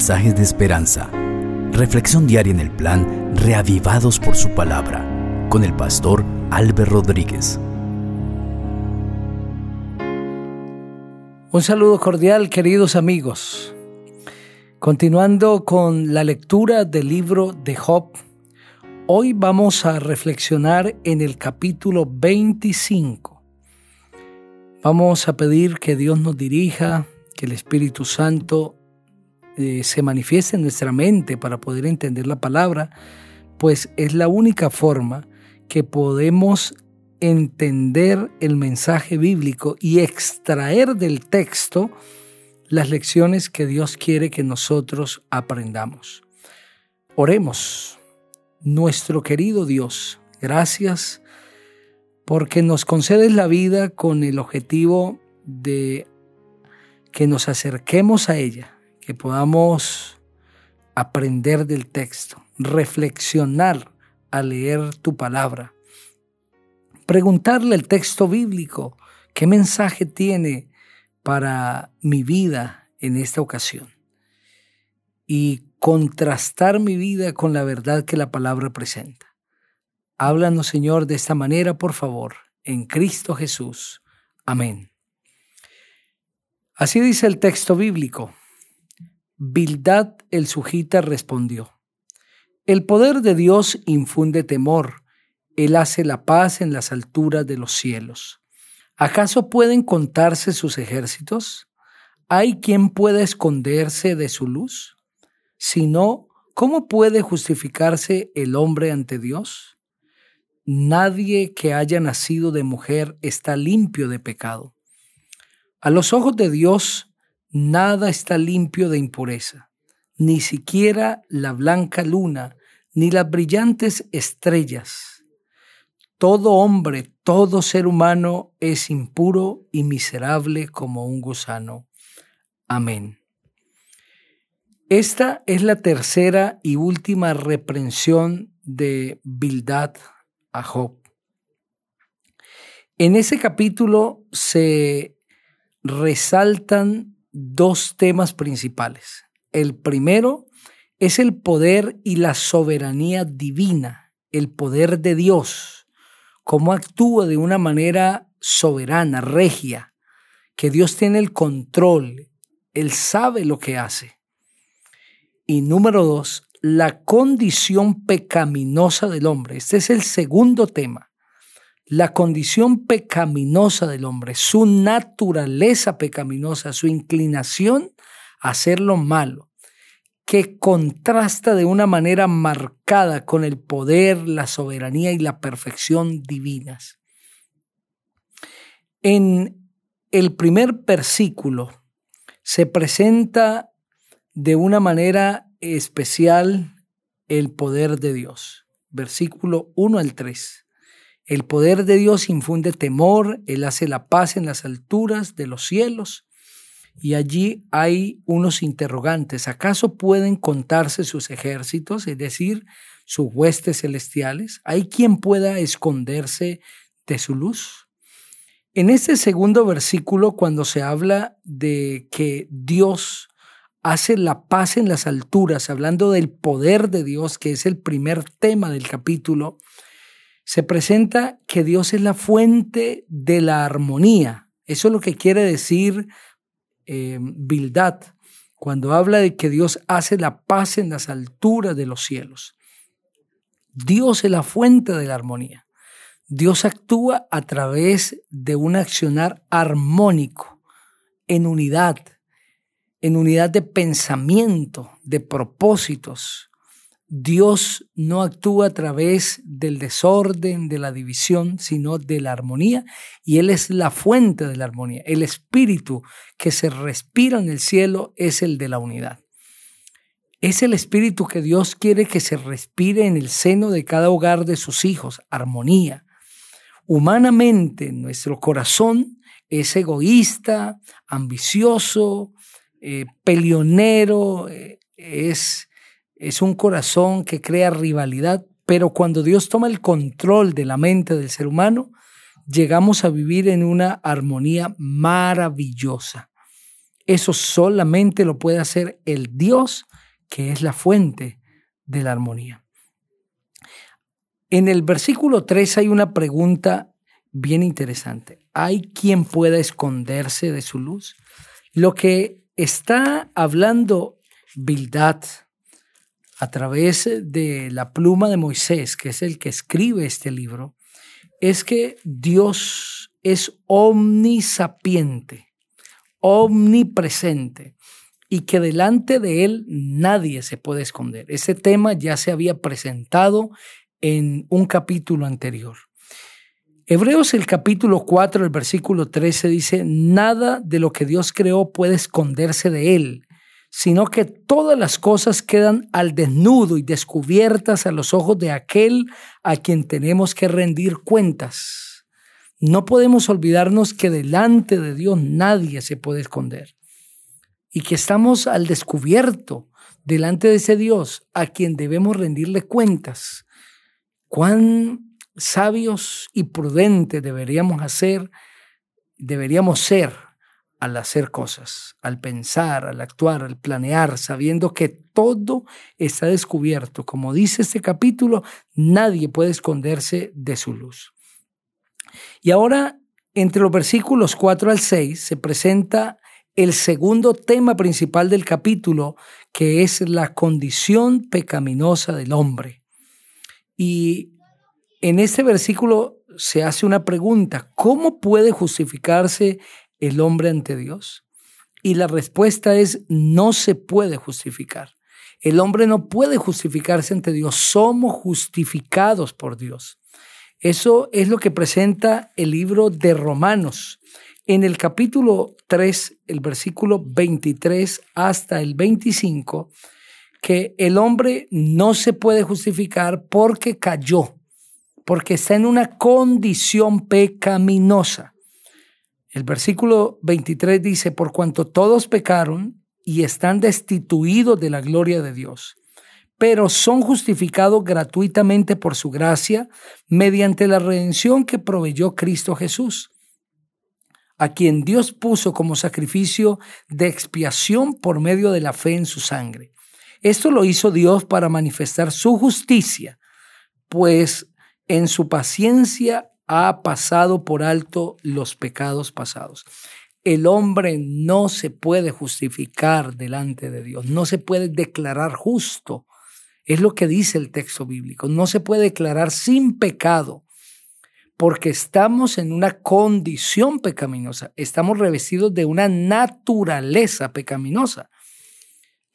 mensajes de esperanza. Reflexión diaria en el plan Reavivados por su palabra con el pastor Álvaro Rodríguez. Un saludo cordial, queridos amigos. Continuando con la lectura del libro de Job, hoy vamos a reflexionar en el capítulo 25. Vamos a pedir que Dios nos dirija, que el Espíritu Santo eh, se manifieste en nuestra mente para poder entender la palabra, pues es la única forma que podemos entender el mensaje bíblico y extraer del texto las lecciones que Dios quiere que nosotros aprendamos. Oremos, nuestro querido Dios, gracias porque nos concedes la vida con el objetivo de que nos acerquemos a ella, que podamos aprender del texto, reflexionar al leer tu palabra, preguntarle el texto bíblico, qué mensaje tiene para mi vida en esta ocasión y contrastar mi vida con la verdad que la palabra presenta. Háblanos, Señor, de esta manera, por favor, en Cristo Jesús. Amén. Así dice el texto bíblico. Bildad el sujita respondió. El poder de Dios infunde temor él hace la paz en las alturas de los cielos. ¿Acaso pueden contarse sus ejércitos? ¿Hay quien pueda esconderse de su luz? Si no, ¿cómo puede justificarse el hombre ante Dios? Nadie que haya nacido de mujer está limpio de pecado. A los ojos de Dios, nada está limpio de impureza, ni siquiera la blanca luna, ni las brillantes estrellas todo hombre, todo ser humano es impuro y miserable como un gusano. Amén. Esta es la tercera y última reprensión de Bildad a Job. En ese capítulo se resaltan dos temas principales. El primero es el poder y la soberanía divina, el poder de Dios cómo actúa de una manera soberana, regia, que Dios tiene el control, Él sabe lo que hace. Y número dos, la condición pecaminosa del hombre. Este es el segundo tema. La condición pecaminosa del hombre, su naturaleza pecaminosa, su inclinación a hacer lo malo que contrasta de una manera marcada con el poder, la soberanía y la perfección divinas. En el primer versículo se presenta de una manera especial el poder de Dios. Versículo 1 al 3. El poder de Dios infunde temor, Él hace la paz en las alturas de los cielos y allí hay unos interrogantes. ¿Acaso pueden contarse sus ejércitos, es decir, sus huestes celestiales? ¿Hay quien pueda esconderse de su luz? En este segundo versículo, cuando se habla de que Dios hace la paz en las alturas, hablando del poder de Dios, que es el primer tema del capítulo, se presenta que Dios es la fuente de la armonía. Eso es lo que quiere decir eh, cuando habla de que Dios hace la paz en las alturas de los cielos. Dios es la fuente de la armonía. Dios actúa a través de un accionar armónico, en unidad, en unidad de pensamiento, de propósitos, Dios no actúa a través del desorden, de la división, sino de la armonía, y Él es la fuente de la armonía. El espíritu que se respira en el cielo es el de la unidad. Es el espíritu que Dios quiere que se respire en el seno de cada hogar de sus hijos, armonía. Humanamente, nuestro corazón es egoísta, ambicioso, eh, pelionero, eh, es es un corazón que crea rivalidad, pero cuando Dios toma el control de la mente del ser humano, llegamos a vivir en una armonía maravillosa. Eso solamente lo puede hacer el Dios que es la fuente de la armonía. En el versículo 3 hay una pregunta bien interesante. ¿Hay quien pueda esconderse de su luz? Lo que está hablando Bildad a través de la pluma de Moisés, que es el que escribe este libro, es que Dios es omnisapiente, omnipresente y que delante de él nadie se puede esconder. Ese tema ya se había presentado en un capítulo anterior. Hebreos el capítulo 4, el versículo 13 dice, nada de lo que Dios creó puede esconderse de él, sino que todas las cosas quedan al desnudo y descubiertas a los ojos de aquel a quien tenemos que rendir cuentas. No podemos olvidarnos que delante de Dios nadie se puede esconder y que estamos al descubierto delante de ese Dios a quien debemos rendirle cuentas. Cuán sabios y prudentes deberíamos hacer, deberíamos ser al hacer cosas, al pensar, al actuar, al planear, sabiendo que todo está descubierto. Como dice este capítulo, nadie puede esconderse de su luz. Y ahora, entre los versículos 4 al 6, se presenta el segundo tema principal del capítulo, que es la condición pecaminosa del hombre. Y en este versículo se hace una pregunta, ¿cómo puede justificarse el hombre ante Dios? Y la respuesta es, no se puede justificar. El hombre no puede justificarse ante Dios, somos justificados por Dios. Eso es lo que presenta el libro de Romanos. En el capítulo 3, el versículo 23 hasta el 25, que el hombre no se puede justificar porque cayó porque está en una condición pecaminosa. El versículo 23 dice, por cuanto todos pecaron y están destituidos de la gloria de Dios, pero son justificados gratuitamente por su gracia mediante la redención que proveyó Cristo Jesús, a quien Dios puso como sacrificio de expiación por medio de la fe en su sangre. Esto lo hizo Dios para manifestar su justicia, pues en su paciencia ha pasado por alto los pecados pasados. El hombre no se puede justificar delante de Dios, no se puede declarar justo. Es lo que dice el texto bíblico. No se puede declarar sin pecado porque estamos en una condición pecaminosa, estamos revestidos de una naturaleza pecaminosa.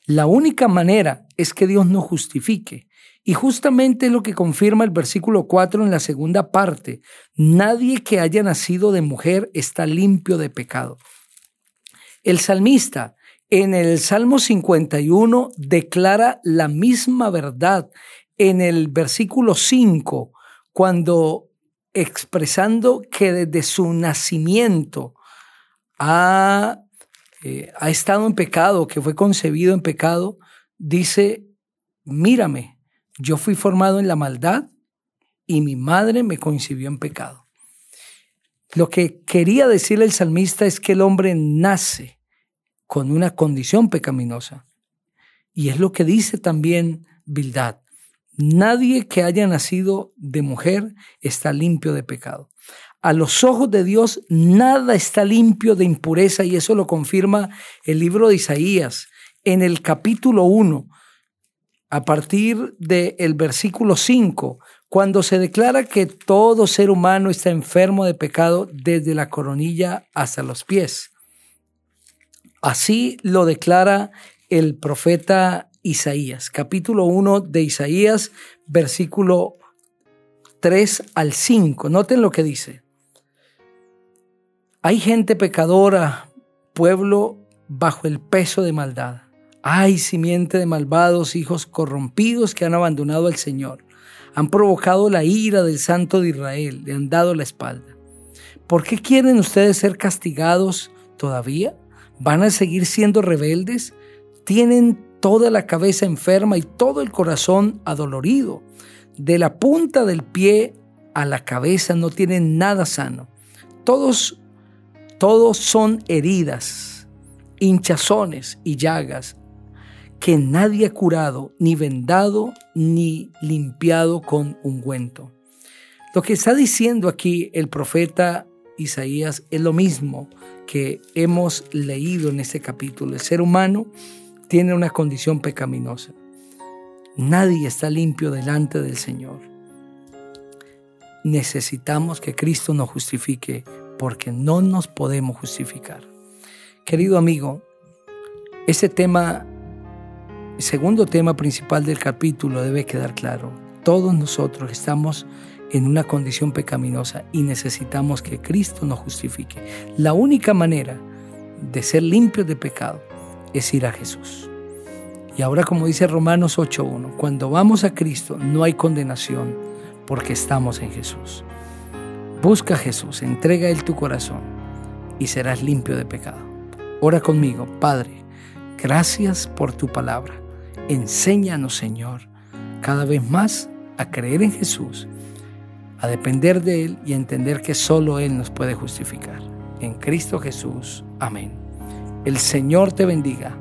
La única manera es que Dios nos justifique y justamente lo que confirma el versículo 4 en la segunda parte. Nadie que haya nacido de mujer está limpio de pecado. El salmista en el Salmo 51 declara la misma verdad en el versículo 5, cuando expresando que desde su nacimiento ha, eh, ha estado en pecado, que fue concebido en pecado, dice, mírame, yo fui formado en la maldad y mi madre me concibió en pecado. Lo que quería decir el salmista es que el hombre nace con una condición pecaminosa. Y es lo que dice también Bildad. Nadie que haya nacido de mujer está limpio de pecado. A los ojos de Dios nada está limpio de impureza y eso lo confirma el libro de Isaías en el capítulo 1 a partir del versículo 5, cuando se declara que todo ser humano está enfermo de pecado desde la coronilla hasta los pies. Así lo declara el profeta Isaías, capítulo 1 de Isaías, versículo 3 al 5. Noten lo que dice. Hay gente pecadora, pueblo bajo el peso de maldad. Ay, simiente de malvados hijos corrompidos que han abandonado al Señor. Han provocado la ira del Santo de Israel, le han dado la espalda. ¿Por qué quieren ustedes ser castigados todavía? ¿Van a seguir siendo rebeldes? Tienen toda la cabeza enferma y todo el corazón adolorido. De la punta del pie a la cabeza no tienen nada sano. Todos, todos son heridas, hinchazones y llagas que nadie ha curado, ni vendado, ni limpiado con ungüento. Lo que está diciendo aquí el profeta Isaías es lo mismo que hemos leído en este capítulo. El ser humano tiene una condición pecaminosa. Nadie está limpio delante del Señor. Necesitamos que Cristo nos justifique porque no nos podemos justificar. Querido amigo, ese tema, el segundo tema principal del capítulo debe quedar claro. Todos nosotros estamos en una condición pecaminosa y necesitamos que Cristo nos justifique. La única manera de ser limpios de pecado es ir a Jesús. Y ahora como dice Romanos 8.1, cuando vamos a Cristo no hay condenación porque estamos en Jesús. Busca a Jesús, entrega a Él tu corazón y serás limpio de pecado. Ora conmigo, Padre, gracias por tu palabra. Enséñanos, Señor, cada vez más a creer en Jesús, a depender de Él y a entender que solo Él nos puede justificar. En Cristo Jesús. Amén. El Señor te bendiga